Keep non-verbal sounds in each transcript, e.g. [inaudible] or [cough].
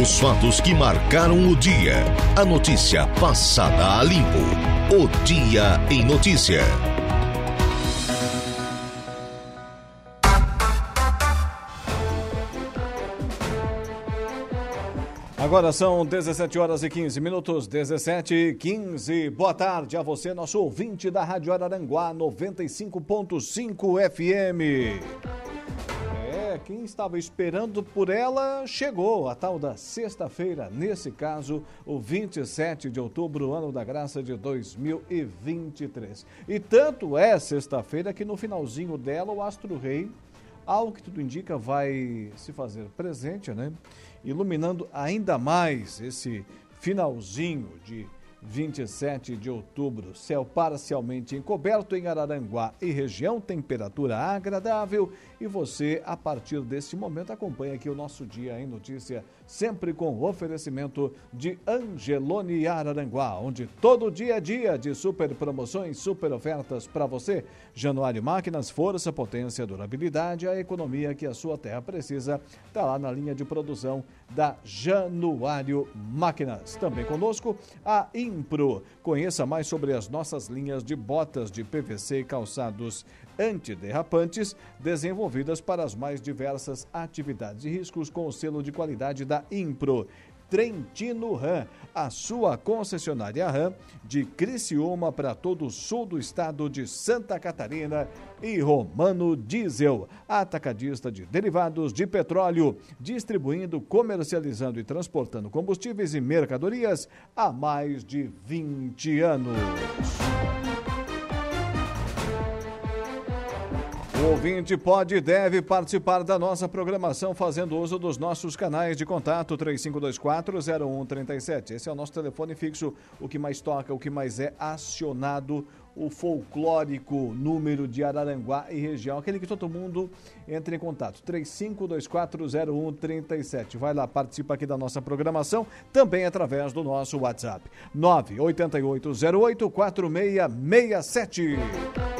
Os fatos que marcaram o dia. A notícia passada a limpo. O Dia em Notícia. Agora são 17 horas e 15 minutos, 17 e 15. Boa tarde a você, nosso ouvinte da Rádio Araranguá 95.5 FM. Quem estava esperando por ela chegou, a tal da sexta-feira, nesse caso, o 27 de outubro, ano da graça de 2023. E tanto é sexta-feira que no finalzinho dela, o Astro Rei, ao que tudo indica, vai se fazer presente, né? iluminando ainda mais esse finalzinho de 27 de outubro. Céu parcialmente encoberto em Araranguá e região, temperatura agradável. E você, a partir deste momento, acompanha aqui o nosso Dia em Notícia, sempre com oferecimento de Angelone Araranguá, onde todo dia é dia de super promoções, super ofertas para você. Januário Máquinas, força, potência, durabilidade, a economia que a sua terra precisa, está lá na linha de produção da Januário Máquinas. Também conosco a Impro. Conheça mais sobre as nossas linhas de botas de PVC e calçados antiderrapantes desenvolvidas para as mais diversas atividades e riscos com o selo de qualidade da Impro. Trentino Ram, a sua concessionária Ram de Criciúma para todo o sul do estado de Santa Catarina e Romano Diesel, atacadista de derivados de petróleo, distribuindo, comercializando e transportando combustíveis e mercadorias há mais de 20 anos. O ouvinte pode e deve participar da nossa programação fazendo uso dos nossos canais de contato 3524-0137. Esse é o nosso telefone fixo, o que mais toca, o que mais é acionado, o folclórico número de Araranguá e região, aquele que todo mundo entra em contato. 3524-0137. Vai lá, participa aqui da nossa programação, também através do nosso WhatsApp. 988084667.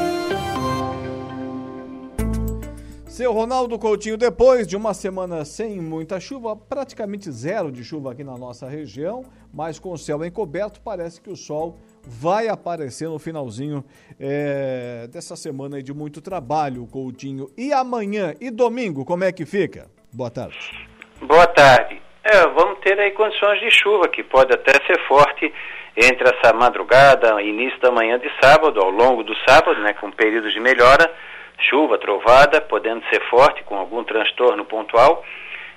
Seu Ronaldo Coutinho, depois de uma semana sem muita chuva, praticamente zero de chuva aqui na nossa região, mas com o céu encoberto, parece que o sol vai aparecer no finalzinho é, dessa semana de muito trabalho, Coutinho. E amanhã e domingo, como é que fica? Boa tarde. Boa tarde. É, vamos ter aí condições de chuva, que pode até ser forte entre essa madrugada, início da manhã de sábado, ao longo do sábado, né, com períodos de melhora chuva, trovada, podendo ser forte, com algum transtorno pontual,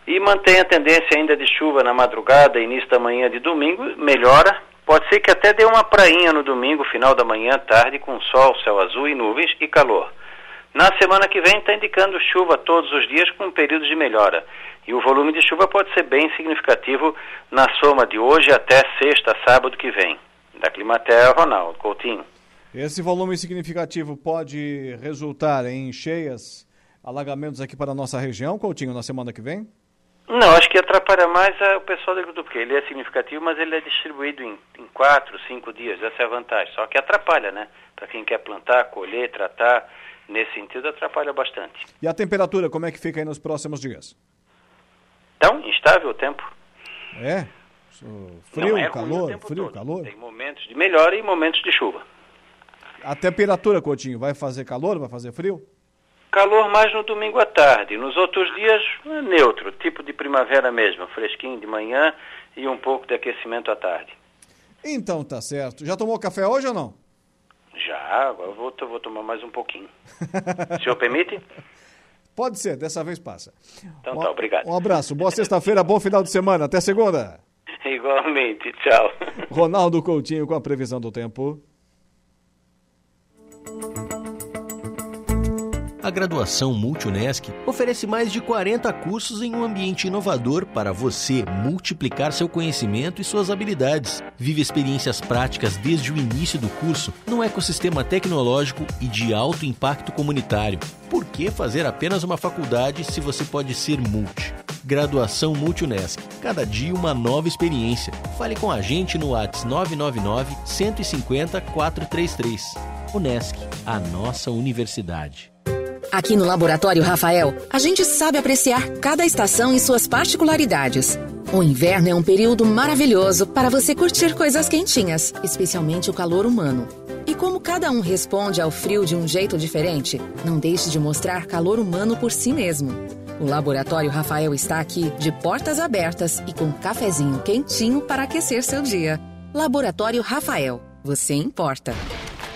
e mantém a tendência ainda de chuva na madrugada, início da manhã de domingo, melhora. Pode ser que até dê uma prainha no domingo, final da manhã, tarde, com sol, céu azul e nuvens e calor. Na semana que vem está indicando chuva todos os dias com períodos de melhora. E o volume de chuva pode ser bem significativo na soma de hoje até sexta, sábado que vem. Da Climatea, Ronaldo Coutinho. Esse volume significativo pode resultar em cheias, alagamentos aqui para a nossa região, Coutinho, na semana que vem? Não, acho que atrapalha mais o pessoal da agricultura, porque ele é significativo, mas ele é distribuído em, em quatro, cinco dias, essa é a vantagem. Só que atrapalha, né? Para quem quer plantar, colher, tratar, nesse sentido atrapalha bastante. E a temperatura, como é que fica aí nos próximos dias? Então, instável o tempo. É? Frio, é calor, frio, todo. calor? Tem momentos de melhora e momentos de chuva. A temperatura, Coutinho, vai fazer calor, vai fazer frio? Calor mais no domingo à tarde. Nos outros dias, é neutro, tipo de primavera mesmo, fresquinho de manhã e um pouco de aquecimento à tarde. Então tá certo. Já tomou café hoje ou não? Já, agora vou, vou tomar mais um pouquinho. o [laughs] senhor permite? Pode ser, dessa vez passa. Então um, tá, obrigado. Um abraço, boa sexta-feira, bom final de semana. Até segunda. [laughs] Igualmente, tchau. Ronaldo Coutinho com a previsão do tempo. A graduação Multunesc oferece mais de 40 cursos em um ambiente inovador para você multiplicar seu conhecimento e suas habilidades. Vive experiências práticas desde o início do curso num ecossistema tecnológico e de alto impacto comunitário. Por que fazer apenas uma faculdade se você pode ser multi? Graduação Multunesc. Cada dia uma nova experiência. Fale com a gente no WhatsApp 999 150 433. Unesc, a nossa universidade. Aqui no Laboratório Rafael, a gente sabe apreciar cada estação e suas particularidades. O inverno é um período maravilhoso para você curtir coisas quentinhas, especialmente o calor humano. E como cada um responde ao frio de um jeito diferente, não deixe de mostrar calor humano por si mesmo. O Laboratório Rafael está aqui de portas abertas e com cafezinho quentinho para aquecer seu dia. Laboratório Rafael, você importa.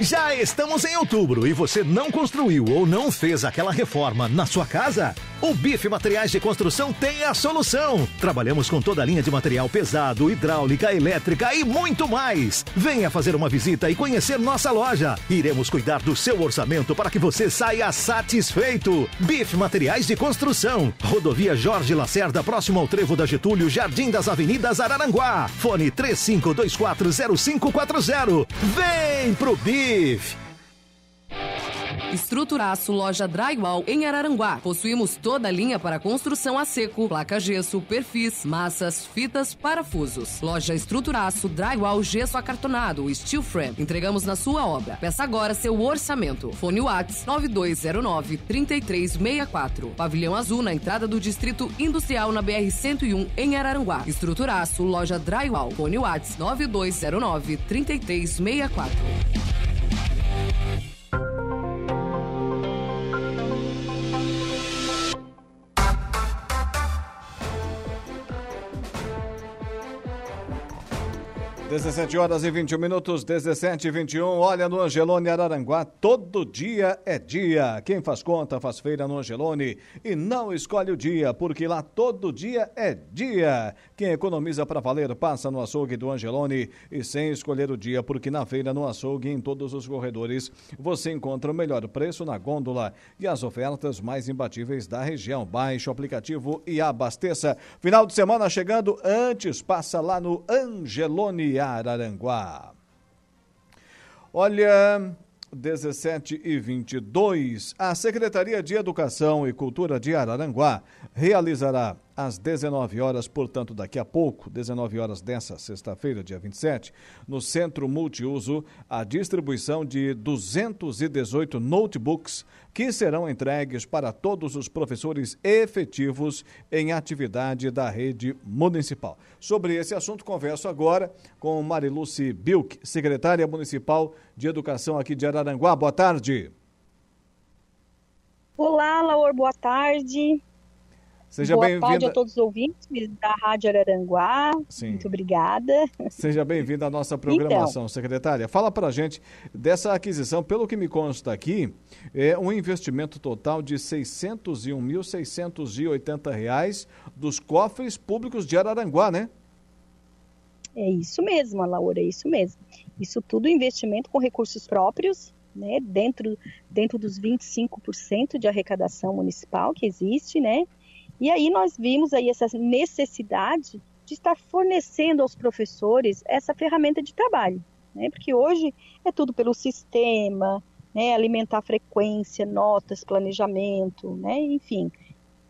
Já estamos em outubro e você não construiu ou não fez aquela reforma na sua casa? O Bife Materiais de Construção tem a solução. Trabalhamos com toda a linha de material pesado, hidráulica, elétrica e muito mais. Venha fazer uma visita e conhecer nossa loja. Iremos cuidar do seu orçamento para que você saia satisfeito. Bife Materiais de Construção. Rodovia Jorge Lacerda, próximo ao Trevo da Getúlio, Jardim das Avenidas Araranguá. Fone 35240540. Vem pro Bife. Estruturaço Loja Drywall em Araranguá. Possuímos toda a linha para construção a seco, placa gesso, perfis, massas, fitas, parafusos. Loja Estruturaço Drywall Gesso Acartonado, Steel Frame. Entregamos na sua obra. Peça agora seu orçamento. Fone Whats 9209 3364. Pavilhão Azul na entrada do Distrito Industrial na BR 101 em Araranguá. Estruturaço Loja Drywall. Fone Whats 9209 17 horas e 21 minutos, 17 e 21. Olha, no Angelone Araranguá, todo dia é dia. Quem faz conta faz feira no Angelone e não escolhe o dia, porque lá todo dia é dia. Quem economiza para valer passa no açougue do Angelone e sem escolher o dia, porque na feira, no açougue, em todos os corredores, você encontra o melhor preço na gôndola e as ofertas mais imbatíveis da região. Baixe o aplicativo e abasteça. Final de semana chegando, antes passa lá no Angelone Araranguá. Olha, 17 e 22, a Secretaria de Educação e Cultura de Araranguá realizará às 19 horas, portanto, daqui a pouco, 19 horas dessa sexta-feira, dia 27, no Centro Multiuso, a distribuição de 218 notebooks que serão entregues para todos os professores efetivos em atividade da rede municipal. Sobre esse assunto, converso agora com Mariluce Bilk, secretária municipal de Educação aqui de Araranguá. Boa tarde. Olá, Laura, boa tarde. Seja Boa tarde a todos os ouvintes da Rádio Araranguá. Sim. Muito obrigada. Seja bem-vinda à nossa programação, Então. secretária. Fala para a gente dessa aquisição, pelo que me consta aqui, é um investimento total de 601.680 reais dos cofres públicos de Araranguá, né? É isso mesmo, Laura, é isso mesmo. Isso tudo investimento com recursos próprios, né, dentro, dentro dos 25% de arrecadação municipal que existe, né? E aí nós vimos aí essa necessidade de estar fornecendo aos professores essa ferramenta de trabalho, né? Porque hoje é tudo pelo sistema, né? Alimentar frequência, notas, planejamento, né? Enfim,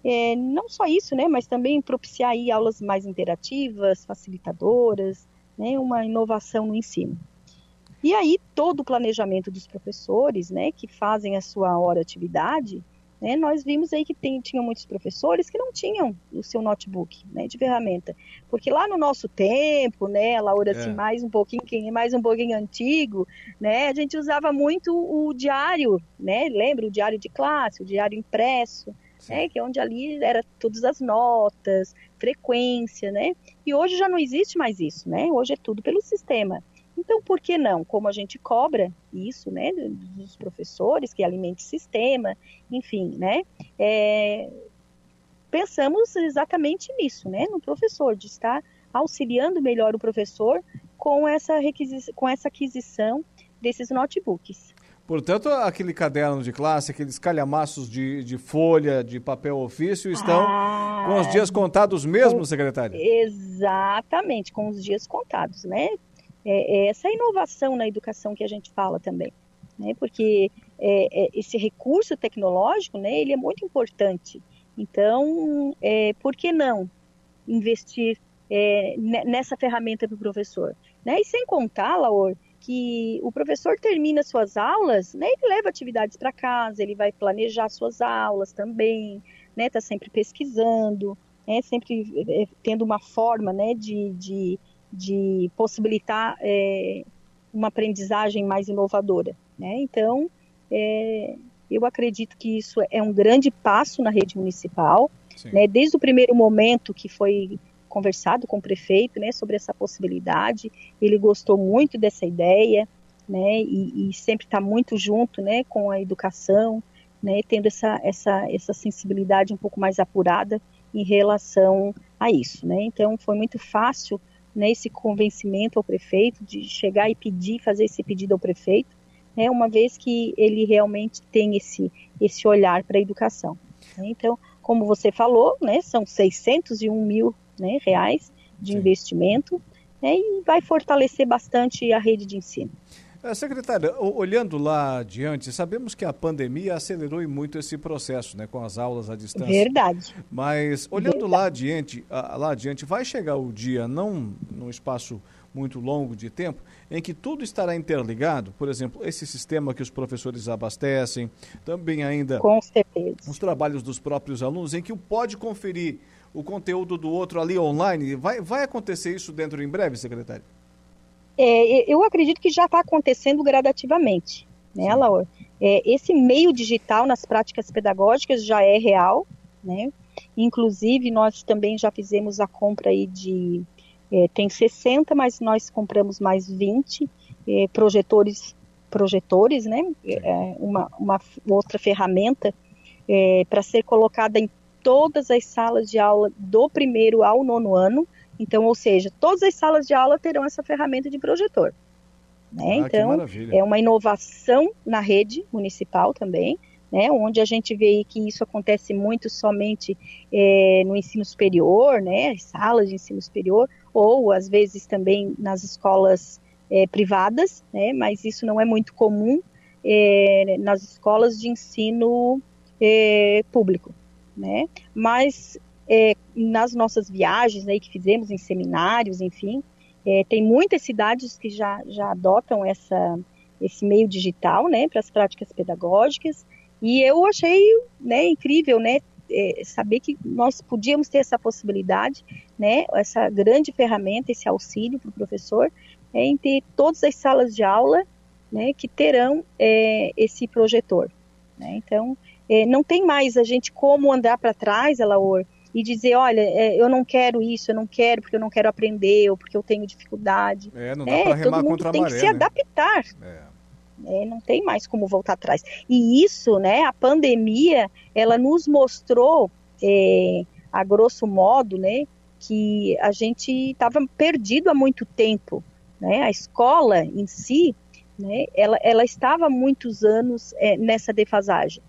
é, não só isso, né? Mas também propiciar aí aulas mais interativas, facilitadoras, né? Uma inovação no ensino. E aí todo o planejamento dos professores, né? Que fazem a sua hora atividade, né, nós vimos aí que tem, tinham muitos professores que não tinham o seu notebook né, de ferramenta. Porque lá no nosso tempo, né, Laura, assim, É. mais um pouquinho, mais um pouquinho antigo, né, a gente usava muito o diário, né, lembra o diário de classe, o diário impresso, né, que é onde ali era todas as notas, frequência, né, e hoje já não existe mais isso, né, hoje é tudo pelo sistema. Então, por que não? Como a gente cobra isso, né, dos professores, que alimente o sistema, enfim, né, é, pensamos exatamente nisso, né, no professor, de estar auxiliando melhor o professor com essa, requisi- com essa aquisição desses notebooks. Portanto, aquele caderno de classe, aqueles calhamaços de, de folha, de papel ofício, estão ah, com os dias contados mesmo, com, secretária? Exatamente, com os dias contados, né? É, é essa inovação na educação que a gente fala também, né? Porque é, é, esse recurso tecnológico, né, ele é muito importante. Então, é, por que não investir é, nessa ferramenta para o professor? Né? E sem contar, Laor, que o professor termina suas aulas, né, ele leva atividades para casa, ele vai planejar suas aulas também, né, está sempre pesquisando, né, sempre tendo uma forma né, de, de, de possibilitar é, uma aprendizagem mais inovadora. Né? Então, é, eu acredito que isso é um grande passo na rede municipal, né, desde o primeiro momento que foi conversado com o prefeito né, sobre essa possibilidade, ele gostou muito dessa ideia, né, e, e sempre está muito junto né, com a educação, né, tendo essa, essa, essa sensibilidade um pouco mais apurada em relação a isso. Né? Então, foi muito fácil né, esse convencimento ao prefeito de chegar e pedir, fazer esse pedido ao prefeito, né, uma vez que ele realmente tem esse, esse olhar para a educação. Então, como você falou, né, são 601 mil né, reais de Sim. investimento né, e vai fortalecer bastante a rede de ensino. É, secretária, olhando lá adiante, sabemos que a pandemia acelerou muito esse processo, né, com as aulas à distância. Verdade. Mas olhando Verdade. lá adiante, lá adiante, vai chegar o dia, não num espaço muito longo de tempo, em que tudo estará interligado, por exemplo, esse sistema que os professores abastecem, também ainda Com certeza. os trabalhos dos próprios alunos, em que pode conferir o conteúdo do outro ali online. Vai, vai acontecer isso dentro em breve, secretário? É, eu acredito que já está acontecendo gradativamente, né, Laura? É, esse meio digital nas práticas pedagógicas já é real, né? Inclusive, nós também já fizemos a compra aí de é, tem 60, mas nós compramos mais 20 é, projetores, projetores, né? É, uma, uma outra ferramenta é, para ser colocada em todas as salas de aula do primeiro ao nono ano. Então, ou seja, todas as salas de aula terão essa ferramenta de projetor. Né? Ah, então, é uma inovação na rede municipal também né, onde a gente vê que isso acontece muito somente é, no ensino superior, né, salas de ensino superior, ou às vezes também nas escolas é, privadas, né, mas isso não é muito comum é, nas escolas de ensino é, público, né, mas é, nas nossas viagens aí que fizemos em seminários, enfim, é, tem muitas cidades que já, já adotam essa, esse meio digital, né, para as práticas pedagógicas, e eu achei né, incrível, né, é, saber que nós podíamos ter essa possibilidade, né, essa grande ferramenta, esse auxílio para o professor, é, em ter todas as salas de aula né, que terão é, esse projetor. Né? Então, é, não tem mais a gente como andar para trás, Elaor, e dizer, olha, é, eu não quero isso, eu não quero porque eu não quero aprender, ou porque eu tenho dificuldade. É, não dá é, para remar todo mundo tem maré, que se né? adaptar. É. É, não tem mais como voltar atrás. E isso, né, a pandemia, ela nos mostrou, é, a grosso modo, né, que a gente estava perdido há muito tempo. Né? A escola em si, né, ela, ela estava há muitos anos é, nessa defasagem.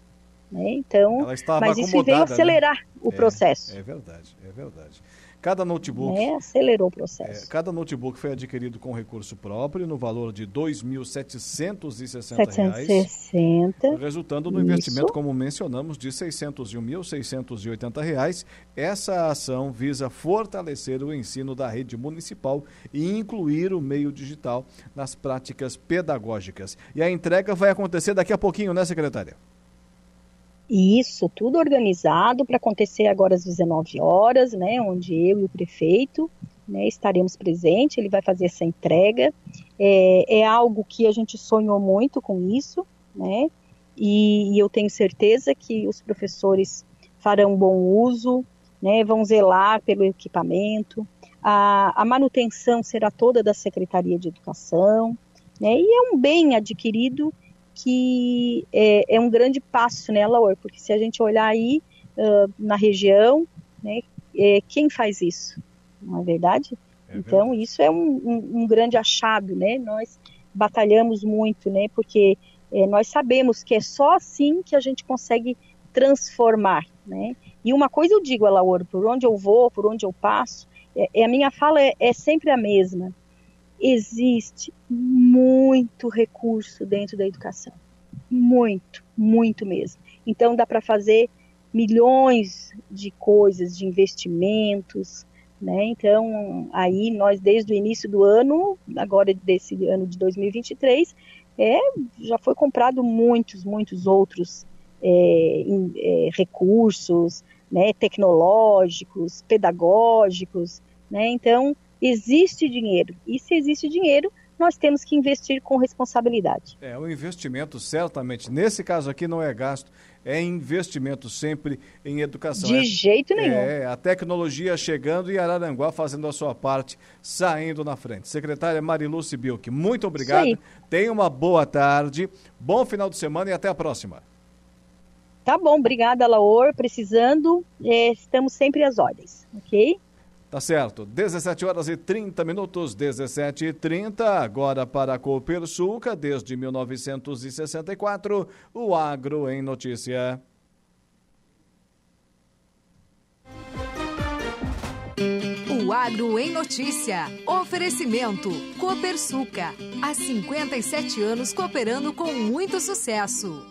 Né? Então, mas isso veio né? acelerar né? o é, processo. É verdade, é verdade. Cada notebook. É, acelerou o processo. É, cada notebook foi adquirido com recurso próprio no valor de R$ 2.760. 760. Resultando no investimento, como mencionamos, de R$ 601.680. Essa ação visa fortalecer o ensino da rede municipal e incluir o meio digital nas práticas pedagógicas. E a entrega vai acontecer daqui a pouquinho, né, secretária? Isso, tudo organizado para acontecer agora às 19 horas, né, onde eu e o prefeito né, estaremos presentes, ele vai fazer essa entrega. É, é, algo que a gente sonhou muito com isso, né, e, e eu tenho certeza que os professores farão bom uso, né, vão zelar pelo equipamento, a, a manutenção será toda da Secretaria de Educação, né, e é um bem adquirido que é, é um grande passo, né, Laura? Porque se a gente olhar aí uh, na região, né, é, quem faz isso? Não é verdade? É então, verdade. isso é um, um, um, grande achado, né? Nós batalhamos muito, né? Porque é, nós sabemos que é só assim que a gente consegue transformar, né? E uma coisa eu digo, Alaor, por onde eu vou, por onde eu passo, é, é a minha fala é, é sempre a mesma. Existe muito recurso dentro da educação, muito, muito mesmo. Então dá para fazer milhões de coisas, de investimentos, né? Então, aí nós desde o início do ano, agora desse ano de 2023, é, já foi comprado muitos, muitos outros é, é, recursos, né, tecnológicos, pedagógicos, né? Então, existe dinheiro. E se existe dinheiro, nós temos que investir com responsabilidade. É, o investimento certamente, nesse caso aqui não é gasto, é investimento sempre em educação. De é, jeito nenhum. É, a tecnologia chegando e Araranguá fazendo a sua parte, saindo na frente. Secretária Marilu Sibilk, muito obrigado. Tenha uma boa tarde, bom final de semana e até a próxima. Tá bom, obrigada, Laor. Precisando, é, estamos sempre às ordens, ok? Tá certo. 17 horas e 30 minutos, 17 e 30. Agora para a Copersuca, desde 1964, o Agro em Notícia. O Agro em Notícia. Oferecimento. Copersuca. Há 57 anos cooperando com muito sucesso.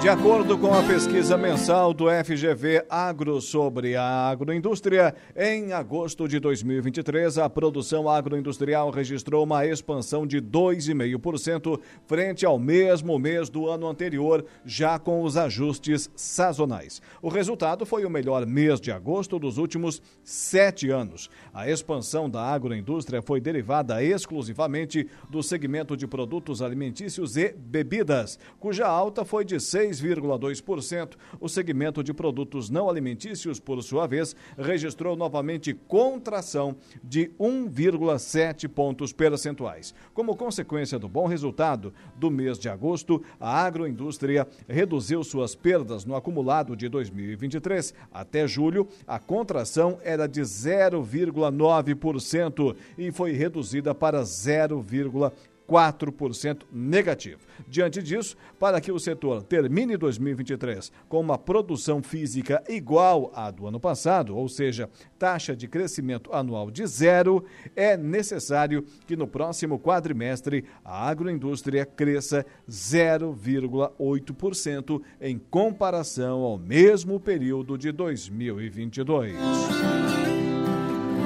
De acordo com a pesquisa mensal do FGV Agro sobre a agroindústria, em agosto de 2023, a produção agroindustrial registrou uma expansão de 2,5% frente ao mesmo mês do ano anterior, já com os ajustes sazonais. O resultado foi o melhor mês de agosto dos últimos sete anos. A expansão da agroindústria foi derivada exclusivamente do segmento de produtos alimentícios e bebidas, cuja alta foi de 6 6,2%. O segmento de produtos não alimentícios, por sua vez, registrou novamente contração de 1,7 pontos percentuais. Como consequência do bom resultado do mês de agosto, a agroindústria reduziu suas perdas no acumulado de 2023. Até julho, a contração era de 0,9% e foi reduzida para 0,4%. 4% negativo. Diante disso, para que o setor termine 2023 com uma produção física igual à do ano passado, ou seja, taxa de crescimento anual de zero, é necessário que no próximo quadrimestre a agroindústria cresça 0,8% em comparação ao mesmo período de 2022.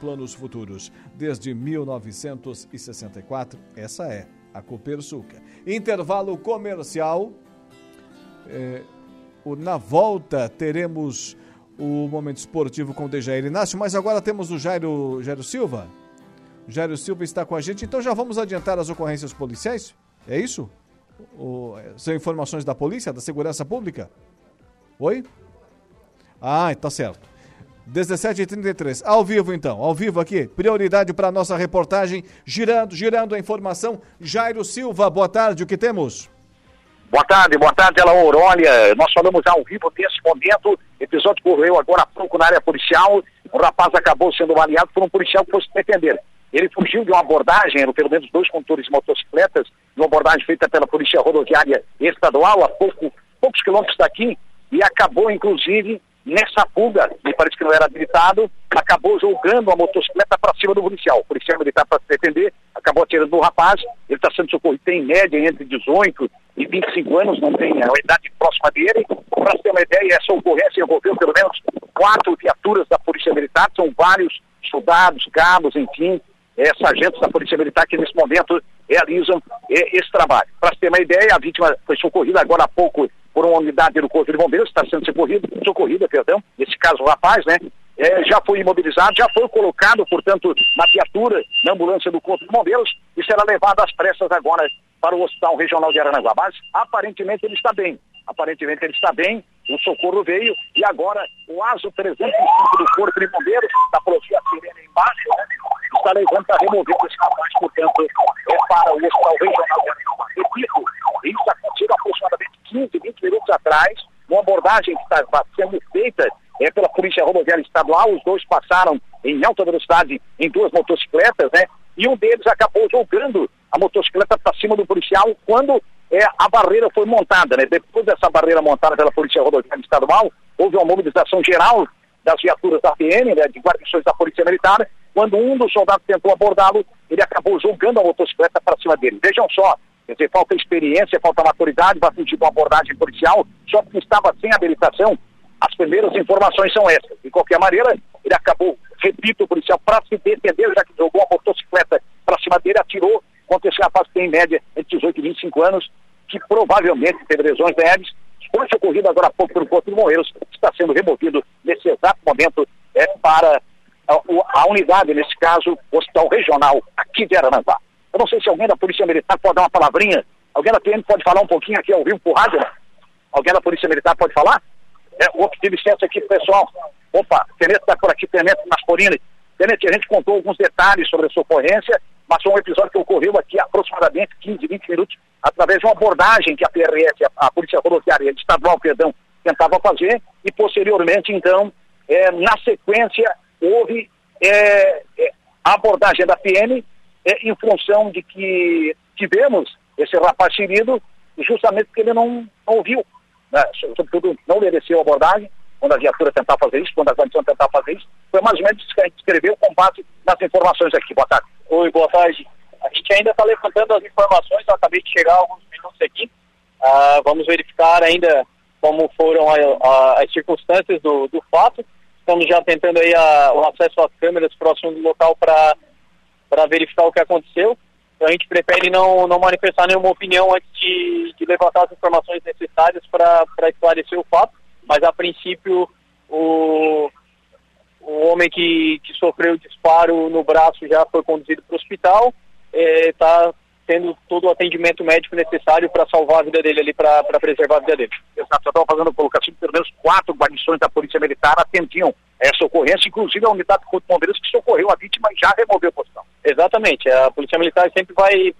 planos futuros. Desde 1964, essa é a Copersuca. Intervalo comercial. É, na volta teremos o momento esportivo com o Dejair Inácio, mas agora temos o Jairo, Jairo Silva. O Jairo Silva está com a gente, então já vamos adiantar as ocorrências policiais? É isso? O, são informações da polícia, da segurança pública? Oi? Ah, está certo. 17h33. Ao vivo, então. Ao vivo aqui. Prioridade para nossa reportagem. Girando, girando a informação. Jairo Silva, boa tarde. O que temos? Boa tarde, boa tarde, ela Olha, nós falamos ao vivo nesse momento. Episódio correu agora há pouco na área policial. O rapaz acabou sendo baleado por um policial que fosse defender. Ele fugiu de uma abordagem, eram pelo menos dois condutores de motocicletas, de uma abordagem feita pela Polícia Rodoviária Estadual, a pouco, poucos quilômetros daqui, e acabou, inclusive, Nessa fuga, me parece que não era habilitado, acabou jogando a motocicleta para cima do policial. O policial militar, para se defender, acabou atirando no rapaz. Ele está sendo socorrido, tem média entre 18 e 25 anos, não tem a idade próxima dele. Para ter uma ideia, essa ocorrência envolveu pelo menos quatro viaturas da Polícia Militar, são vários soldados, cabos, enfim, é, sargentos da Polícia Militar que nesse momento realizam é, esse trabalho. Para ter uma ideia, a vítima foi socorrida agora há pouco por uma unidade do Corpo de Bombeiros, está sendo socorrida, socorrida, perdão, nesse caso o rapaz, né? é, já foi imobilizado, já foi colocado, portanto, na viatura, na ambulância do Corpo de Bombeiros e será levado às pressas agora para o Hospital Regional de Aranaguá. Mas aparentemente ele está bem. Aparentemente ele está bem, o socorro veio e agora o ASO 305 do Corpo de Bombeiros, da Polícia Sirene embaixo, né, está levando para remover esse rapaz, portanto, é para o Hospital Regional de Aranaguá. Repito, isso aconteceu aproximadamente 15, 20 minutos atrás, uma abordagem que está sendo feita é pela Polícia Rodoviária Estadual, os dois passaram em alta velocidade em duas motocicletas, né? E um deles acabou jogando a motocicleta para cima do policial quando é, a barreira foi montada, né? Depois dessa barreira montada pela Polícia Rodoviária Estadual, houve uma mobilização geral das viaturas da PM, né, de guarnições da Polícia Militar. Quando um dos soldados tentou abordá-lo, ele acabou jogando a motocicleta para cima dele. Vejam só, quer dizer, falta experiência, falta maturidade para de uma abordagem policial, só porque estava sem habilitação. As primeiras informações são essas. De qualquer maneira, ele acabou, repito, o policial, para se defender, já que jogou a motocicleta para cima dele, atirou contra esse rapaz que tem em média entre 18 e 25 anos, que provavelmente teve lesões leves, foi socorrido agora há pouco pelo Corpo de Bombeiros, está sendo removido nesse exato momento é, para a, a, unidade, nesse caso, o Hospital Regional aqui de Aranambá. Eu não sei se alguém da Polícia Militar pode dar uma palavrinha, alguém da PM pode falar um pouquinho aqui ao vivo por rádio, né? Alguém da Polícia Militar pode falar? É, vou pedir licença aqui, pessoal. Opa, Tenente está por aqui, Tenente Masporini. Tenente, a gente contou alguns detalhes sobre essa ocorrência, mas foi um episódio que ocorreu aqui aproximadamente 15, 20 minutos, através de uma abordagem que a PRF, a, Polícia Rodoviária Estadual, perdão, tentava fazer, e posteriormente, então, é, na sequência, houve é, é, a abordagem da PM é, em função de que tivemos esse rapaz ferido justamente porque ele não, não ouviu né, sobretudo não obedeceu a abordagem, quando a viatura tentar fazer isso, quando a guarnição tentar fazer isso, foi mais ou menos isso que a gente escreveu com base nas informações aqui. Boa tarde. Oi, boa tarde. A gente ainda está levantando as informações, eu acabei de chegar alguns minutos aqui. Uh, vamos verificar ainda como foram a, a, as circunstâncias do, do, fato. Estamos já tentando aí a, o acesso às câmeras próximo do local para verificar o que aconteceu. Então a gente prefere não, não manifestar nenhuma opinião antes de, de levantar as informações necessárias para esclarecer o fato, mas a princípio o, o homem que, que sofreu o disparo no braço já foi conduzido para o hospital, está é, tendo todo o atendimento médico necessário para salvar a vida dele ali, para preservar a vida dele. Exato, eu estava fazendo a colocação, pelo menos quatro guarnições da Polícia Militar atendiam essa ocorrência, inclusive a unidade de de Bombeiros que socorreu a vítima e já removeu a posição. Exatamente. A Polícia Militar sempre vai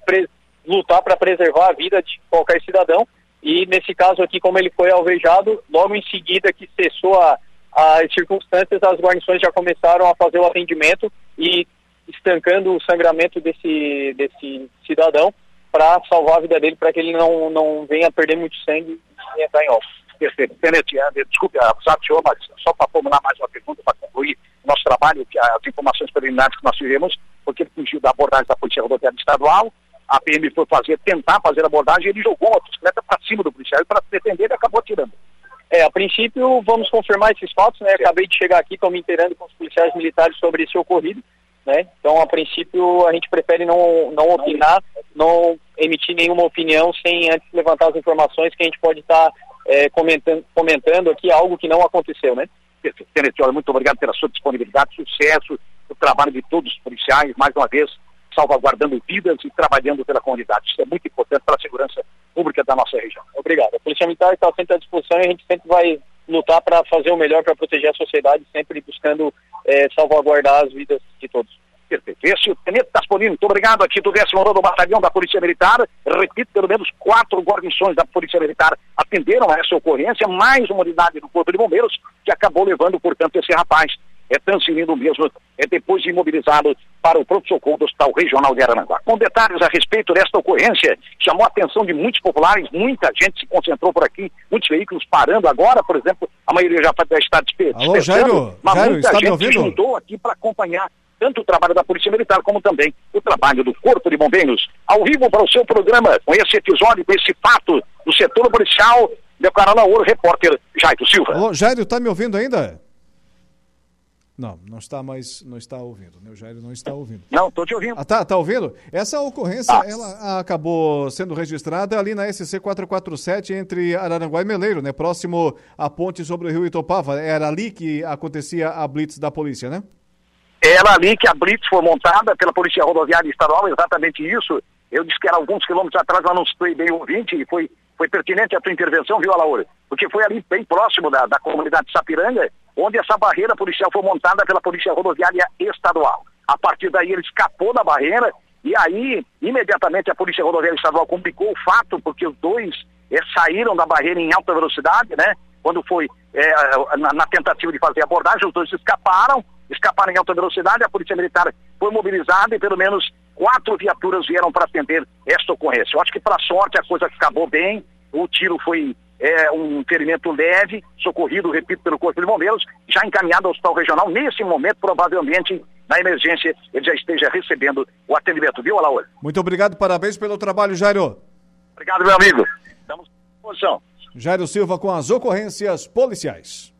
lutar para preservar a vida de qualquer cidadão. E nesse caso aqui, como ele foi alvejado, logo em seguida que cessou a, as circunstâncias, as guarnições já começaram a fazer o atendimento e estancando o sangramento desse, desse cidadão para salvar a vida dele, para que ele não, não venha perder muito sangue e entrar em óbito. Perfeito. Tenente, eh, desculpe abusar do senhor, mas só para formular mais uma pergunta, para concluir nosso trabalho, as informações preliminares que nós tivemos, porque ele fugiu da abordagem da Polícia Rodoviária Estadual, a PM foi fazer, tentar fazer a abordagem, ele jogou a bicicleta para cima do policial e para defender ele acabou tirando. É, a princípio vamos confirmar esses fatos, né? Acabei de chegar aqui, estou me inteirando com os policiais militares sobre esse ocorrido, né? Então, a princípio, a gente prefere não, não opinar, não emitir nenhuma opinião sem antes levantar as informações que a gente pode estar tá, é, comentando, comentando aqui algo que não aconteceu, né? Tenente, muito obrigado pela sua disponibilidade, sucesso, o trabalho de todos os policiais, mais uma vez, salvaguardando vidas e trabalhando pela comunidade. Isso é muito importante para a segurança pública da nossa região. Obrigado. A Polícia Militar está sempre à disposição e a gente sempre vai lutar para fazer o melhor para proteger a sociedade, sempre buscando é, salvaguardar as vidas de todos. Perfeito. Esse é o Tenente Taspolino, muito obrigado aqui do 19 Batalhão da Polícia Militar. Repito, pelo menos quatro guarnições da Polícia Militar atenderam a essa ocorrência, mais uma unidade do Corpo de Bombeiros que acabou levando, portanto, esse rapaz é transferindo mesmo, é depois de imobilizado para o pronto-socorro do Hospital Regional de Arananguá. Com detalhes a respeito desta ocorrência, chamou a atenção de muitos populares, muita gente se concentrou por aqui, muitos veículos parando agora, por exemplo, a maioria já está dispersando, Alô, Jairo, mas Jairo, muita gente se juntou aqui para acompanhar tanto o trabalho da Polícia Militar como também o trabalho do Corpo de Bombeiros. Ao vivo para o seu programa, com esse episódio, com esse fato do setor policial, meu canal Ouro, repórter Jairo Silva. Alô, Jairo, tá me ouvindo ainda? Não, não está mais, não está ouvindo, né? O Jair não está ouvindo. Não, estou te ouvindo. Ah, tá, tá ouvindo? Essa ocorrência, ah. ela acabou sendo registrada ali na SC 447 entre Araranguá e Meleiro, né? Próximo à ponte sobre o rio Itopava. Era ali que acontecia a blitz da polícia, né? Era ali que a blitz foi montada pela Polícia Rodoviária Estadual, exatamente isso. Eu disse que era alguns quilômetros atrás, mas não estou bem ouvinte, e foi, foi pertinente a tua intervenção, viu, Alaura? Porque foi ali bem próximo da, da comunidade de Sapiranga, onde essa barreira policial foi montada pela Polícia Rodoviária Estadual. A partir daí ele escapou da barreira e aí imediatamente a Polícia Rodoviária Estadual complicou o fato porque os dois é, saíram da barreira em alta velocidade, né? Quando foi é, na, na, tentativa de fazer abordagem, os dois escaparam, escaparam em alta velocidade, a Polícia Militar foi mobilizada e pelo menos quatro viaturas vieram para atender esta ocorrência. Eu acho que para sorte a coisa acabou bem, o tiro foi é, um ferimento leve, socorrido, repito, pelo Corpo de Bombeiros, já encaminhado ao Hospital Regional. Nesse momento, provavelmente, na emergência, ele já esteja recebendo o atendimento. Viu, Alaor? Muito obrigado, parabéns pelo trabalho, Jairo. Obrigado, meu amigo. Estamos à disposição. Jairo Silva com as ocorrências policiais.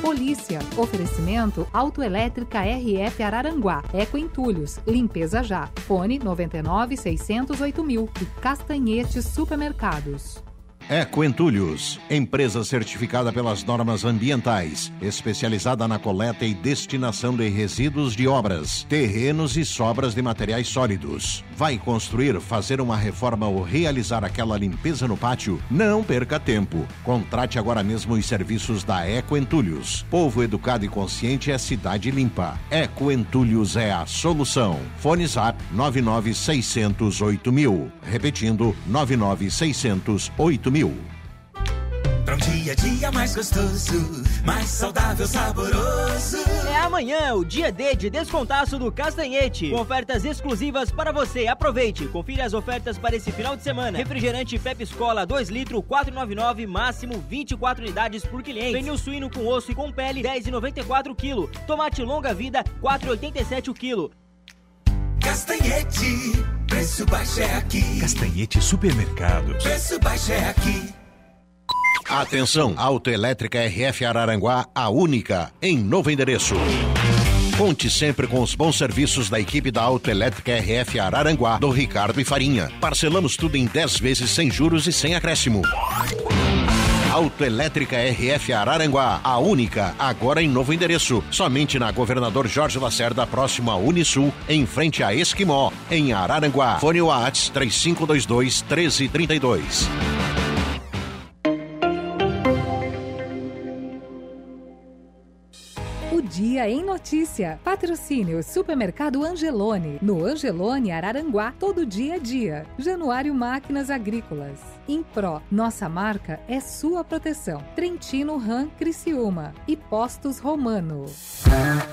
Polícia. Oferecimento Autoelétrica RF Araranguá. Eco Entulhos. Limpeza já. Fone 99 608 mil. E Castanhetes Supermercados. Ecoentulhos, empresa certificada pelas normas ambientais, especializada na coleta e destinação de resíduos de obras, terrenos e sobras de materiais sólidos. Vai construir, fazer uma reforma ou realizar aquela limpeza no pátio? Não perca tempo. Contrate agora mesmo os serviços da Ecoentulhos. Povo educado e consciente é cidade limpa. Ecoentulhos é a solução. Fone Zap 99608 mil. Repetindo, 99608 mil mil. Pra um dia a dia mais gostoso, mais saudável, saboroso. É amanhã o dia D de descontaço do Castanhete. Com ofertas exclusivas para você. Aproveite. Confira as ofertas para esse final de semana. Refrigerante Pepe Escola 2 litros 4,99, máximo 24 unidades por cliente. Pneu suíno com osso e com pele 10,94 kg. Tomate longa vida 4,87 o quilo. Castanhete, preço baixo é aqui. Castanhete Supermercados. Preço baixo é aqui. Atenção, Autoelétrica RF Araranguá, a única, em novo endereço. Conte sempre com os bons serviços da equipe da Autoelétrica RF Araranguá, do Ricardo e Farinha. Parcelamos tudo em 10 vezes sem juros e sem acréscimo. Autoelétrica RF Araranguá, a única, agora em novo endereço. Somente na Governador Jorge Lacerda, próximo à Unisul, em frente a Esquimó, em Araranguá. Fone Whats 3522 1332. Dia em Notícia. Patrocínio Supermercado Angelone. No Angelone, Araranguá, todo dia a dia. Januário Máquinas Agrícolas. Impro, nossa marca é sua proteção. Trentino Ram Criciúma e Postos Romano.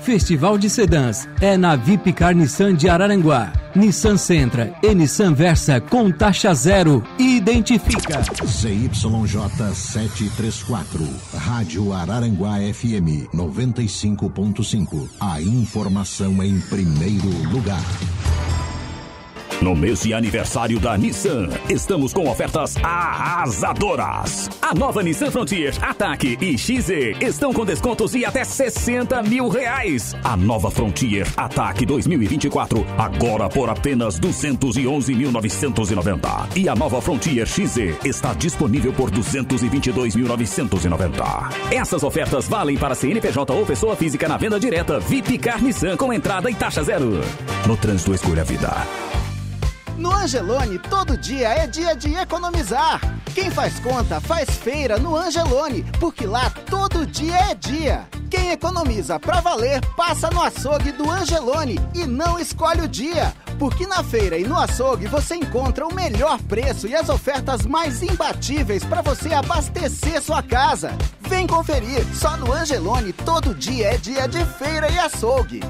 Festival de Sedãs é na Vipcar Nissan de Araranguá. Nissan Sentra e Nissan Versa com taxa zero. Identifica. CYJ 734, Rádio Araranguá FM 95.5. A informação em primeiro lugar. No mês de aniversário da Nissan, estamos com ofertas arrasadoras. A nova Nissan Frontier, Ataque e XZ estão com descontos de até 60 mil reais. A nova Frontier Ataque 2024, agora por apenas 211.990. E a nova Frontier XZ está disponível por 222.990. Essas ofertas valem para CNPJ ou pessoa física na venda direta VIP Car Nissan com entrada e taxa zero. No trânsito, escolha a vida. No Angelone, todo dia é dia de economizar. Quem faz conta faz feira no Angelone, porque lá todo dia é dia. Quem economiza pra valer passa no açougue do Angelone e não escolhe o dia, porque na feira e no açougue você encontra o melhor preço e as ofertas mais imbatíveis para você abastecer sua casa. Vem conferir, só no Angelone todo dia é dia de feira e açougue.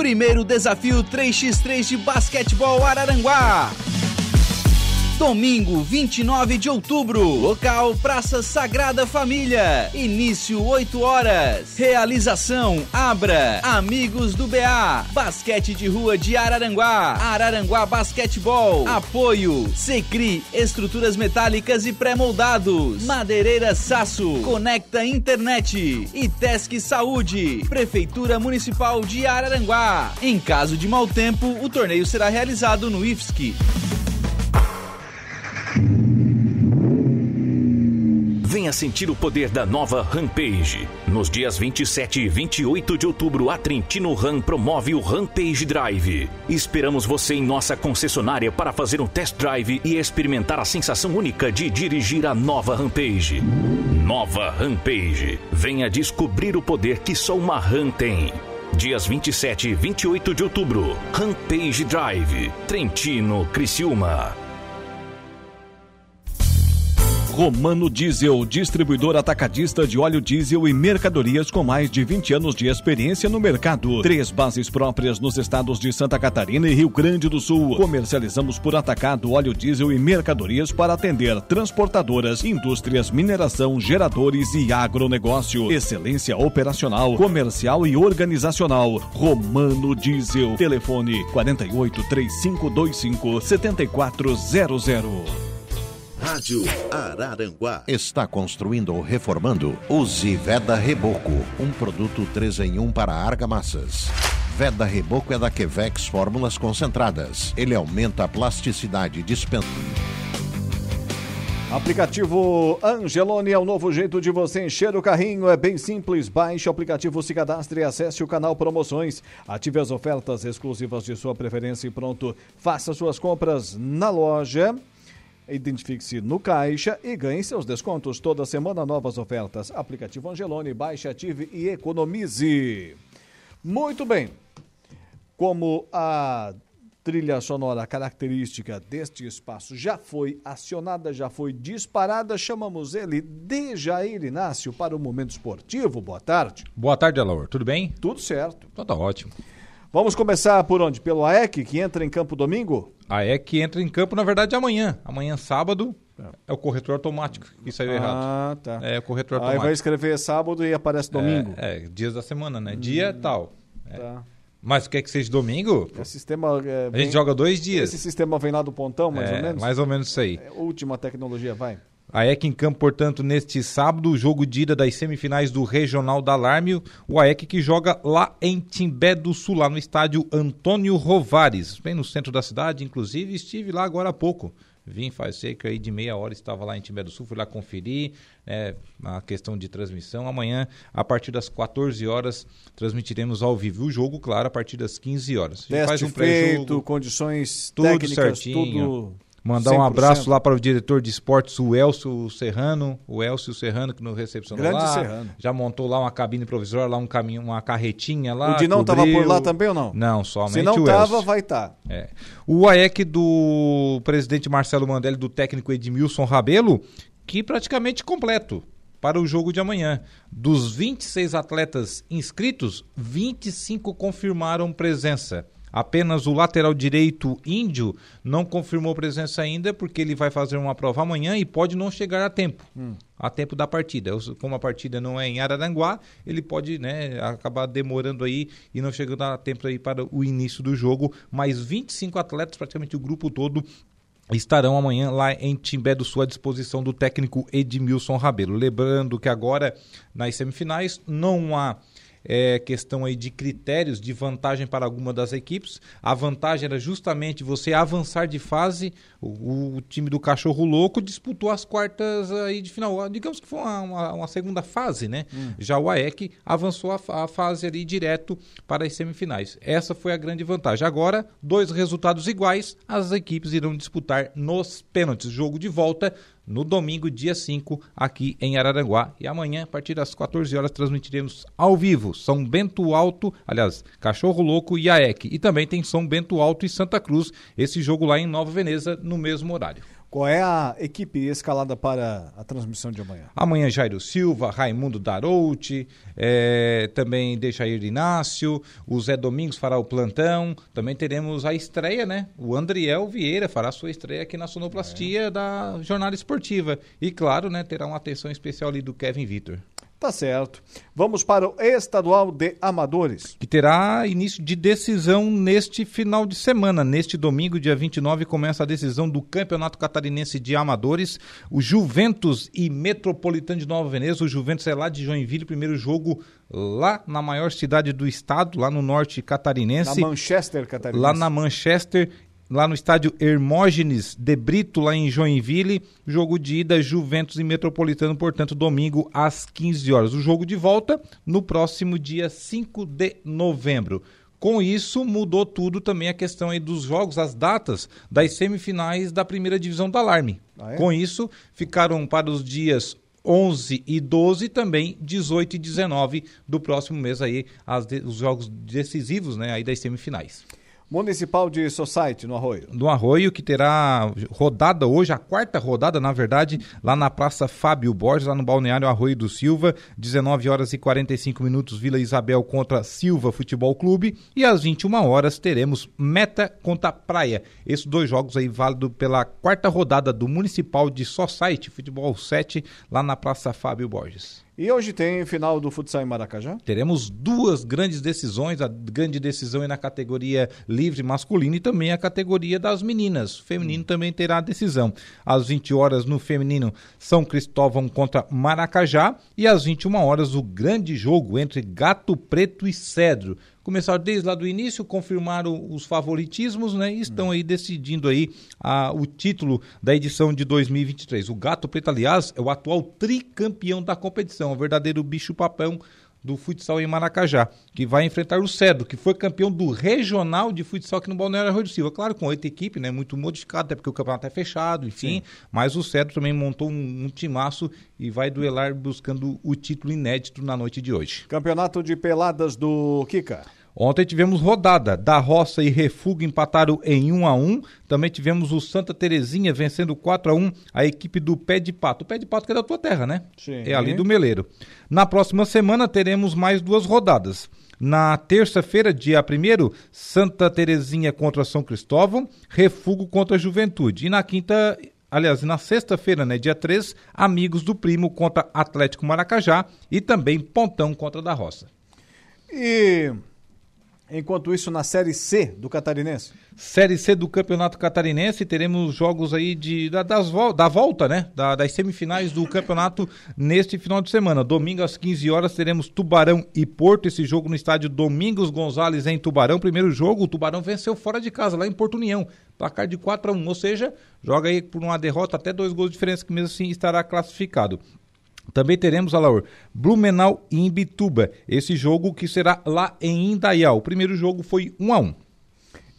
Primeiro desafio 3x3 de basquetebol Araranguá. Domingo, 29 de outubro. Local Praça Sagrada Família. Início 8 horas. Realização Abra. Amigos do BA. Basquete de Rua de Araranguá. Araranguá Basquetebol. Apoio Secri Estruturas Metálicas e Pré-moldados. Madeireira Saço. Conecta Internet. E Tesc Saúde. Prefeitura Municipal de Araranguá. Em caso de mau tempo, o torneio será realizado no IFSC. Venha sentir o poder da nova Rampage. Nos dias 27 e 28 de outubro, a Trentino Ram promove o Rampage Drive. Esperamos você em nossa concessionária para fazer um test drive e experimentar a sensação única de dirigir a nova Rampage. Nova Rampage. Venha descobrir o poder que só uma Ram tem. Dias 27 e 28 de outubro, Rampage Drive, Trentino, Criciúma. Romano Diesel, distribuidor atacadista de óleo diesel e mercadorias com mais de 20 anos de experiência no mercado. Três bases próprias nos estados de Santa Catarina e Rio Grande do Sul. Comercializamos por atacado óleo diesel e mercadorias para atender transportadoras, indústrias, mineração, geradores e agronegócio. Excelência operacional, comercial e organizacional. Romano Diesel. Telefone 48 3525 7400. Rádio Araranguá. Está construindo ou reformando? Use Veda Reboco, um produto 3 em 1 para argamassas. Veda Reboco é da Quevex Fórmulas Concentradas. Ele aumenta a plasticidade dispensa. Aplicativo Angelone é o novo jeito de você encher o carrinho. É bem simples. Baixe o aplicativo, se cadastre e acesse o canal Promoções. Ative as ofertas exclusivas de sua preferência e pronto. Faça suas compras na loja. Identifique-se no caixa e ganhe seus descontos. Toda semana, novas ofertas. Aplicativo Angelone, baixe, ative e economize. Muito bem. Como a trilha sonora característica deste espaço já foi acionada, já foi disparada, chamamos ele de Jair Inácio para o Momento Esportivo. Boa tarde. Boa tarde, Alaor. Tudo bem? Tudo certo. Então tá ótimo. Vamos começar por onde? Pelo AEC, que entra em campo domingo? A EC entra em campo, na verdade, amanhã. Amanhã, sábado, é o corretor automático que saiu ah, errado. Ah, tá. É o corretor Aí automático. vai escrever sábado e aparece domingo. É, é, dias da semana, né? Dia tal. É. Tá. Mas quer que seja domingo? O sistema. é, A gente joga dois dias. Esse sistema vem lá do pontão, mais É, ou menos? Mais ou menos isso aí. É, última tecnologia, vai. A EC em campo, portanto, neste sábado, o jogo de ida das semifinais do Regional da Alarme. O AEC que joga lá em Timbé do Sul, lá no estádio Antônio Rovares, bem no centro da cidade. Inclusive, estive lá agora há pouco. Vim faz cerca aí de meia hora, estava lá em Timbé do Sul, fui lá conferir né, a questão de transmissão. Amanhã, a partir das 14 horas, transmitiremos ao vivo o jogo, claro, a partir das 15 horas. Teste faz um feito, condições tudo técnicas, certinho. tudo. Mandar um 100%. abraço lá para o diretor de esportes, o Elcio Serrano, o Elcio Serrano que nos recepcionou Grande lá. Serrano. Já montou lá uma cabine provisória, lá um caminho, uma carretinha lá. O Dinão estava por lá também ou não? Não, somente Se não estava, vai estar. É. O AEC do presidente Marcelo Mandelli, do técnico Edmilson Rabelo, que praticamente completo para o jogo de amanhã. Dos 26 atletas inscritos, 25 confirmaram presença. Apenas o lateral direito índio não confirmou presença ainda, porque ele vai fazer uma prova amanhã e pode não chegar a tempo. A tempo da partida. Os- Como a partida não é em Araranguá, ele pode né, acabar demorando aí e não chegando a tempo aí para o início do jogo. Mas 25 atletas, praticamente o grupo todo, estarão amanhã lá em Timbé do Sul à disposição do técnico Edmilson Rabelo. Lembrando que agora nas semifinais não há é, questão aí de critérios de vantagem para alguma das equipes. A vantagem era justamente você avançar de fase. O, o time do Cachorro Louco disputou as quartas aí de final. Digamos que foi uma, uma- uma segunda fase, né? Já o AEC avançou a, a fase ali direto para as semifinais. Essa foi a grande vantagem. Agora, dois resultados iguais, as equipes irão disputar nos pênaltis. Jogo de volta no domingo, dia 5, aqui em Araranguá. E amanhã, a partir das 14 horas, transmitiremos ao vivo São Bento Alto, aliás, Cachorro Louco e AEC. E também tem São Bento Alto e Santa Cruz, esse jogo lá em Nova Veneza, no mesmo horário. Qual é a equipe escalada para a transmissão de amanhã? Amanhã Jairo Silva, Raimundo Darouti, é, também Deixair Inácio, o Zé Domingos fará o plantão, também teremos a estreia, né? O Andriel Vieira fará sua estreia aqui na Sonoplastia é. da Jornada Esportiva. E claro, né, terá uma atenção especial ali do Kevin Vitor. Tá certo. Vamos para o Estadual de Amadores. Que terá início de decisão neste final de semana. Neste domingo, dia 29, começa a decisão do Campeonato Catarinense de Amadores. O Juventus e Metropolitano de Nova Veneza. O Juventus é lá de Joinville, primeiro jogo lá na maior cidade do estado, lá no norte catarinense. Na Manchester catarinense. Lá na Manchester lá no estádio Hermógenes de Brito, lá em Joinville. Jogo de ida Juventus e Metropolitano, portanto, domingo às 15 horas. O jogo de volta no próximo dia 5 de novembro. Com isso, mudou tudo também a questão aí dos jogos, as datas das semifinais da primeira divisão do Alarme. Ah, é? Com isso, ficaram para os dias 11 e 12 também 18 e 19 do próximo mês aí as, os jogos decisivos, né, aí das semifinais. Municipal de Society, no Arroio. No Arroio, que terá rodada hoje, a quarta rodada, na verdade, lá na Praça Fábio Borges, lá no Balneário Arroio do Silva, 19 horas e 45 minutos, Vila Isabel contra Silva Futebol Clube. E às 21 horas teremos Meta contra Praia. Esses dois jogos aí válido pela quarta rodada do Municipal de Society Futebol 7, lá na Praça Fábio Borges. E hoje tem final do futsal em Maracajá? Teremos duas grandes decisões, a grande decisão é na categoria livre masculina e também a categoria das meninas. O feminino hum. também terá a decisão. Às 20 horas no feminino, São Cristóvão contra Maracajá e às 21 horas o grande jogo entre Gato Preto e Cedro começaram desde lá do início, confirmaram os favoritismos, né? E estão aí decidindo aí a, o título da edição de 2023. O Gato Preto, aliás, é o atual tricampeão da competição, o verdadeiro bicho-papão do futsal em Maracajá, que vai enfrentar o Cedro, que foi campeão do regional de futsal aqui no Balneário Arroio do Silva. Claro, com oito equipes, né? Muito modificado, até porque o campeonato é fechado, enfim. Sim. Mas o Cedro também montou um, um timaço e vai duelar buscando o título inédito na noite de hoje. Campeonato de peladas do Kika. Ontem tivemos rodada. Da Roça e Refugo empataram em 1 a 1 Também tivemos o Santa Terezinha vencendo 4 a 1 a equipe do Pé de Pato. O Pé de Pato que é da tua terra, né? Sim. É ali do Meleiro. Na próxima semana teremos mais duas rodadas. Na terça-feira, dia 1 Santa Terezinha contra São Cristóvão, Refugo contra a Juventude. E na quinta, aliás, na sexta-feira, né, dia 3, Amigos do Primo contra Atlético Maracajá e também Pontão contra da Roça. E Enquanto isso, na Série C do Catarinense? Série C do Campeonato Catarinense, teremos jogos aí de, da, das, da volta, né? Da, das semifinais do campeonato neste final de semana. Domingo às 15 horas teremos Tubarão e Porto. Esse jogo no estádio Domingos Gonzalez em Tubarão. Primeiro jogo, o Tubarão venceu fora de casa, lá em Porto União. Placar de 4 a 1 ou seja, joga aí por uma derrota até dois gols de diferença, que mesmo assim estará classificado. Também teremos, Alaur, Blumenau e Imbituba. Esse jogo que será lá em Indaial. O primeiro jogo foi 1 a 1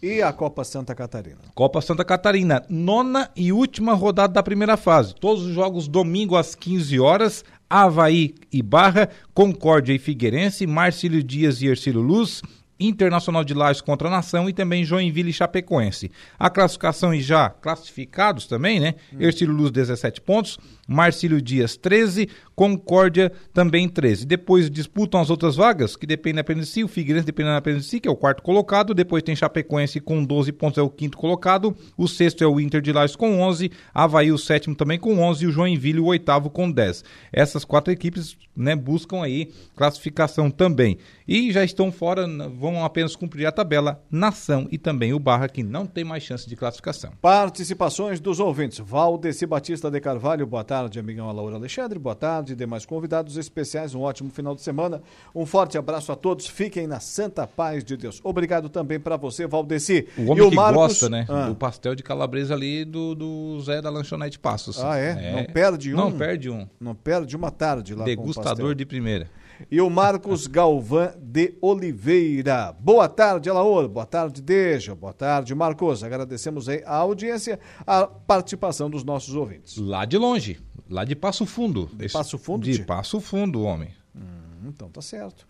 E a Copa Santa Catarina? Copa Santa Catarina, nona e última rodada da primeira fase. Todos os jogos domingo às 15 horas. Havaí e Barra, Concórdia e Figueirense, Marcílio Dias e Ercílio Luz, Internacional de Lages contra a Nação e também Joinville e Chapecoense. A classificação e já classificados também, né? Hum. Ercílio Luz 17 pontos, Marcílio Dias 13, Concórdia também 13. Depois disputam as outras vagas, que dependem apenas de si, o Figueirense dependendo apenas de si, que é o quarto colocado, depois tem Chapecoense com 12 pontos, é o quinto colocado, o sexto é o Inter de Lages com 11, Havaí o sétimo também com 11 e o Joinville o oitavo com 10. Essas quatro equipes né, buscam aí classificação também. E já estão fora, vão apenas cumprir a tabela Nação e também o Barra, que não tem mais chance de classificação. Participações dos ouvintes. Valdeci Batista de Carvalho, boa tarde, amigão Laura Alexandre, boa tarde, demais convidados especiais, um ótimo final de semana. Um forte abraço a todos, fiquem na santa paz de Deus. Obrigado também para você, Valdeci. O homem e o que Marcos... gosta, né, ah. do pastel de calabresa ali do, do Zé da Lanchonete Passos. Ah, é? é? Não perde um? Não perde um. Não perde uma tarde lá Degustador de primeira. E o Marcos Galvão de Oliveira. Boa tarde, Alaor. Boa tarde, Deja. Boa tarde, Marcos. Agradecemos aí a audiência, a participação dos nossos ouvintes. Lá de longe, lá de Passo Fundo. De Passo Fundo? De Passo Fundo, homem. Hum, então tá certo.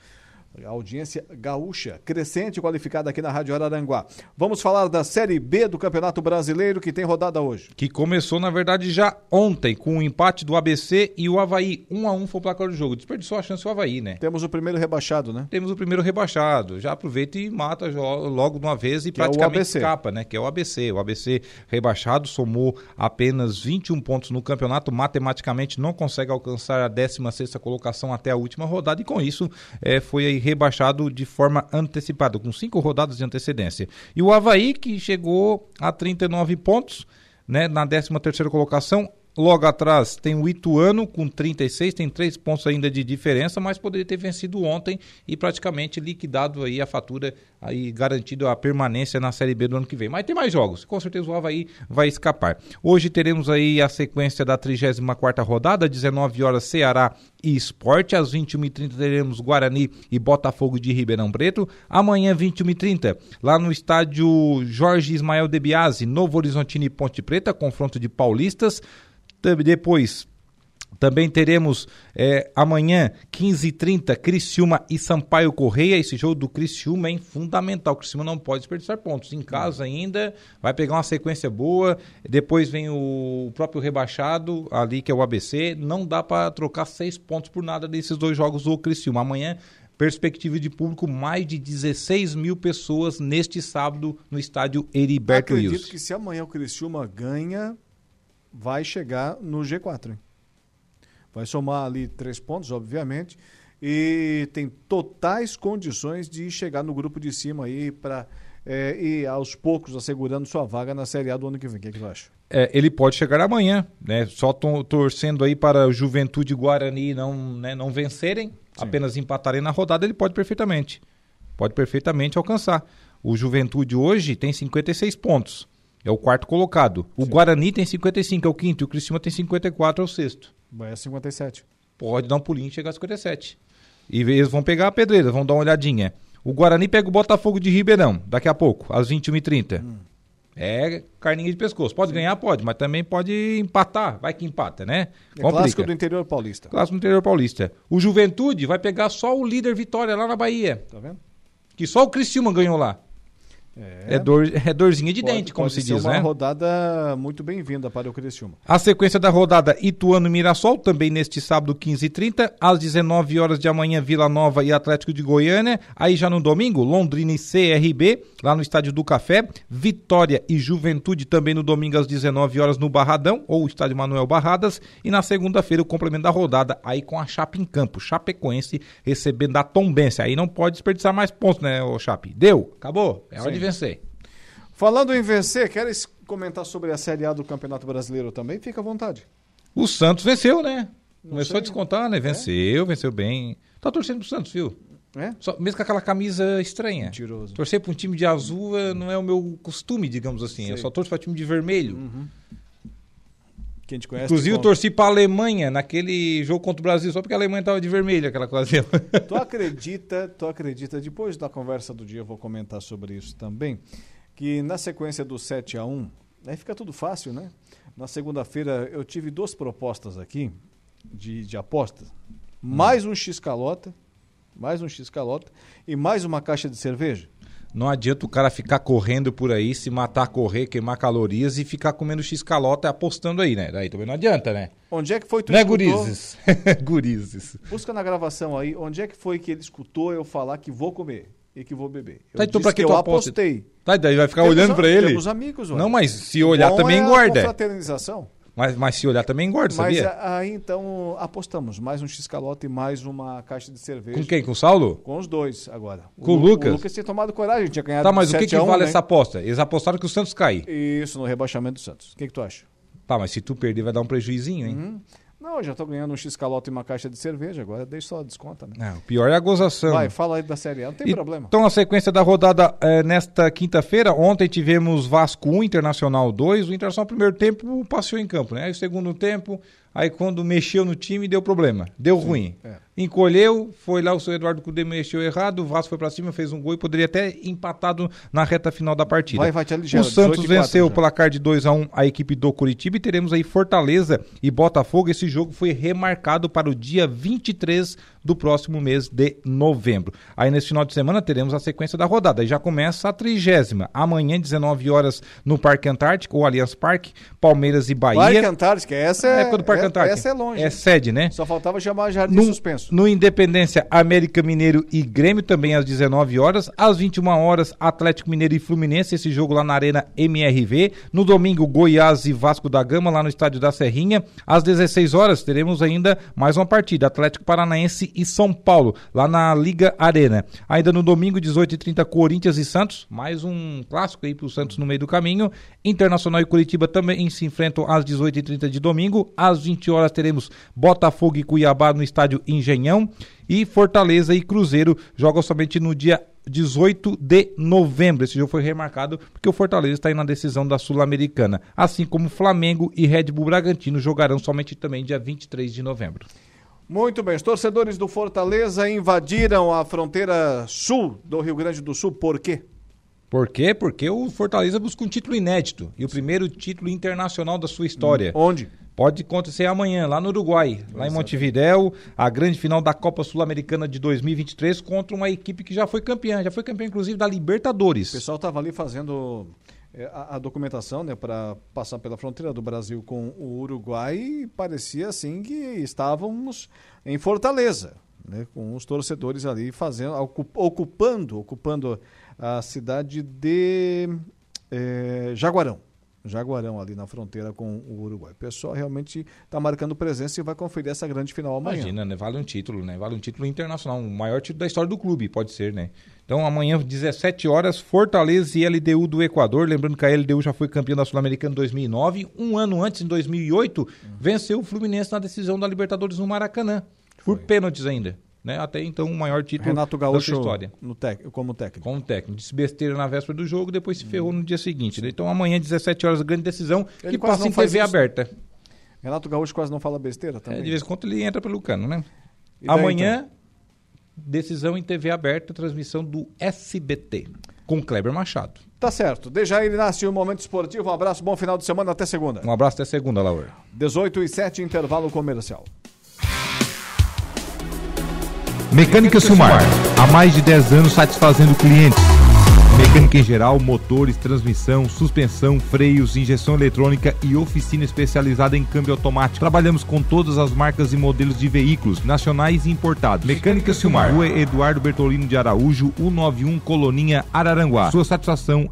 A audiência gaúcha, crescente e qualificada aqui na Rádio Araranguá. Vamos falar da Série B do Campeonato Brasileiro que tem rodada hoje. Que começou, na verdade, já ontem, com o empate do ABC e o Havaí. Um a um foi o placar do jogo. Desperdiçou a chance o Havaí, né? Temos o primeiro rebaixado, né? Temos o primeiro rebaixado. Já aproveita e mata logo de uma vez e que praticamente é escapa, né? Que é o ABC. O ABC rebaixado somou apenas 21 pontos no campeonato. Matematicamente não consegue alcançar a 16 colocação até a última rodada e com isso é, foi aí rebaixado de forma antecipada, com cinco rodadas de antecedência. E o Havaí, que chegou a 39 pontos, né, na 13 terceira colocação, Logo atrás tem o Ituano com 36, tem três pontos ainda de diferença, mas poderia ter vencido ontem e praticamente liquidado aí a fatura aí garantido a permanência na Série B do ano que vem. Mas tem mais jogos, com certeza o Havaí vai escapar. Hoje teremos aí a sequência da 34ª rodada, 19 horas Ceará e Esporte, às 21h30 teremos Guarani e Botafogo de Ribeirão Preto. Amanhã 21h30, lá no estádio Jorge Ismael de Biase, Novo Horizontino e Ponte Preta, confronto de paulistas. Depois, também teremos é, amanhã, 15h30, Criciúma e Sampaio Correia. Esse jogo do Criciúma é fundamental. O Criciúma não pode desperdiçar pontos. Em casa ainda, vai pegar uma sequência boa. Depois vem o próprio rebaixado ali, que é o ABC. Não dá para trocar seis pontos por nada desses dois jogos do Criciúma. Amanhã, perspectiva de público, mais de 16 mil pessoas neste sábado no estádio Heriberto Wilson. Acredito que se amanhã o Criciúma ganha, vai chegar no G4. Hein? Vai somar ali três pontos, obviamente, e tem totais condições de chegar no grupo de cima aí para é, e aos poucos assegurando sua vaga na Série A do ano que vem. O que, é que tu acha? É, ele pode chegar amanhã, né? Só torcendo aí para o Juventude Guarani não, né, não vencerem, Sim. apenas empatarem na rodada, ele pode perfeitamente. Pode perfeitamente alcançar. O Juventude hoje tem 56 pontos. É o quarto colocado. O Sim. Guarani tem 55, é o quinto. E o Criciúma tem 54, é o sexto. Vai a 57. Pode dar um pulinho e chegar a 57. E eles vão pegar a pedreira, vão dar uma olhadinha. O Guarani pega o Botafogo de Ribeirão, daqui a pouco, às 21h30. Hum. É carninha de pescoço. Pode Sim. ganhar? Pode, mas também pode empatar. Vai que empata, né? É clássico do interior paulista. Clássico do interior paulista. O Juventude vai pegar só o líder Vitória lá na Bahia. Tá vendo? Que só o Criciúma ganhou lá. É, é, dor, é dorzinha de pode, dente, como se diz, né? uma rodada muito bem-vinda para o Criciúma. A sequência da rodada Ituano Mirassol, também neste sábado 15h30, às 19 horas de amanhã Vila Nova e Atlético de Goiânia. Aí já no domingo, Londrina e CRB, lá no Estádio do Café. Vitória e Juventude também no domingo às 19 horas no Barradão, ou Estádio Manuel Barradas. E na segunda-feira o complemento da rodada, aí com a Chape em campo. Chapecoense recebendo a Tombense. Aí não pode desperdiçar mais pontos, né, o Chape? Deu, acabou. É hora Sim. de vencer. Falando em vencer, queres comentar sobre a Série A do Campeonato Brasileiro também? Fica à vontade. O Santos venceu, né? Não Começou sei. a descontar, né? Venceu, é? venceu bem. Tá torcendo pro Santos, viu? É? Só, mesmo com aquela camisa estranha. Mentiroso. Torcer para um time de azul eh, não é o meu costume, digamos assim. Sei. Eu só torço para time de vermelho. Uhum. Quem te conhece, Inclusive, eu torci para a Alemanha naquele jogo contra o Brasil, só porque a Alemanha tava de vermelho aquela ocasião. [laughs] Tu acredita, tu acredita, depois da conversa do dia eu vou comentar sobre isso também, que na sequência do 7 a 1 aí fica tudo fácil, né? Na segunda-feira eu tive duas propostas aqui de, de aposta. Mais um X-calota, mais um X-calota e mais uma caixa de cerveja. Não adianta o cara ficar correndo por aí, se matar, correr, queimar calorias e ficar comendo x-calota apostando aí, né? Daí também não adianta, né? Onde é que foi tu Não é gurizes. [laughs] gurizes. Busca na gravação aí, onde é que foi que ele escutou eu falar que vou comer e que vou beber? Eu tá, então pra que, que eu apostei. Tá, daí vai ficar temos olhando para ele? Temos amigos, Não, mas se olhar Bom também é engorda. A fraternização. Mas, mas se olhar também engorda, mas sabia? Mas aí então apostamos. Mais um X-calote e mais uma caixa de cerveja. Com quem? Com o Saulo? Com os dois agora. Com o, o Lucas? O Lucas tinha tomado coragem, tinha ganhado Tá, mas o que, que 1, vale né? essa aposta? Eles apostaram que o Santos cai. Isso, no rebaixamento do Santos. O que, que tu acha? Tá, mas se tu perder vai dar um prejuízinho, hein? Uhum. Não, eu já tô ganhando um X-calote e uma caixa de cerveja, agora deixa só desconta, né? Não, o pior é a gozação. Vai, fala aí da Série A, não tem e, problema. Então, a sequência da rodada é, nesta quinta-feira, ontem tivemos Vasco 1, Internacional 2, o Internacional primeiro tempo passeou em campo, né? Aí o segundo tempo, aí quando mexeu no time deu problema, deu Sim, ruim. É. Encolheu, foi lá o seu Eduardo Cudê mexeu errado, o Vasco foi para cima, fez um gol e poderia até empatado na reta final da partida. Vai, vai, te o Santos venceu o placar de 2 a 1 um, a equipe do Curitiba e teremos aí Fortaleza e Botafogo. Esse jogo foi remarcado para o dia 23 do próximo mês de novembro. Aí nesse final de semana teremos a sequência da rodada. Aí já começa a trigésima. Amanhã, 19 horas, no Parque Antártico, ou Allianz Parque, Palmeiras e Bahia. Parque Antártica, essa é, Na época do Parque Antártico. Essa é longe. É sede, né? Só faltava chamar Jardim No, Suspenso. no Independência, América Mineiro e Grêmio, também às 19 horas. Às 21 horas, Atlético Mineiro e Fluminense, esse jogo lá na Arena MRV. No domingo, Goiás e Vasco da Gama, lá no Estádio da Serrinha. Às 16 horas, teremos ainda mais uma partida: Atlético Paranaense e São Paulo, lá na Liga Arena. Ainda no domingo, 18h30, Corinthians e Santos. Mais um clássico aí pro Santos no meio do caminho. Internacional e Curitiba também se enfrentam às 18h30 de domingo. Às 20 horas teremos Botafogo e Cuiabá no estádio Engenhão. E Fortaleza e Cruzeiro jogam somente no dia 18 de novembro. Esse jogo foi remarcado porque o Fortaleza está aí na decisão da Sul-Americana. Assim como Flamengo e Red Bull Bragantino jogarão somente também dia 23 de novembro. Muito bem, os torcedores do Fortaleza invadiram a fronteira sul do Rio Grande do Sul, por quê? Por quê? Porque o Fortaleza busca um título inédito e o primeiro título internacional da sua história. Onde? Pode acontecer amanhã, lá no Uruguai, lá em Montevidéu, a grande final da Copa Sul-Americana de 2023 contra uma equipe que já foi campeã, já foi campeã inclusive da Libertadores. O pessoal estava ali fazendo é, a, a documentação né, para passar pela fronteira do Brasil com o Uruguai e parecia assim que estávamos em Fortaleza, né, com os torcedores ali fazendo, ocu- ocupando, ocupando a cidade de é, Jaguarão. Jaguarão ali na fronteira com o Uruguai. O pessoal realmente está marcando presença e vai conferir essa grande final amanhã. Imagina, né? Vale um título, né? Vale um título internacional, o maior título da história do clube, pode ser, né? Então amanhã, 17 horas, Fortaleza e LDU do Equador. Lembrando que a LDU já foi campeã da Sul-Americana em 2009. Um ano antes, em 2008, venceu o Fluminense na decisão da Libertadores no Maracanã. Por pênaltis ainda. Né? Até então, o maior título Renato da Gaúcho sua história. no tec, como técnico. Como técnico. Disse besteira na véspera do jogo, depois se ferrou no dia seguinte. né? Então amanhã, 17 horas, grande decisão, Ele que passa em TV isso. aberta. Renato Gaúcho quase não fala besteira É, também. de vez em quando ele entra pelo cano, né? E daí, Amanhã, decisão em TV aberta, transmissão do SBT, com Kleber Machado. Tá certo. Dejair Inácio, um momento esportivo. Um abraço, bom final de semana, até segunda. Um abraço até segunda, Laura. 18 e 7, intervalo comercial. Mecânica Silmar, há mais de 10 anos satisfazendo clientes. Mecânica em geral, motores, transmissão, suspensão, freios, injeção eletrônica e oficina especializada em câmbio automático. Trabalhamos com todas as marcas e modelos de veículos, nacionais e importados. Mecânica Silmar, Rua Eduardo Bertolino de Araújo, 191 Coloninha, Araranguá. Sua satisfação.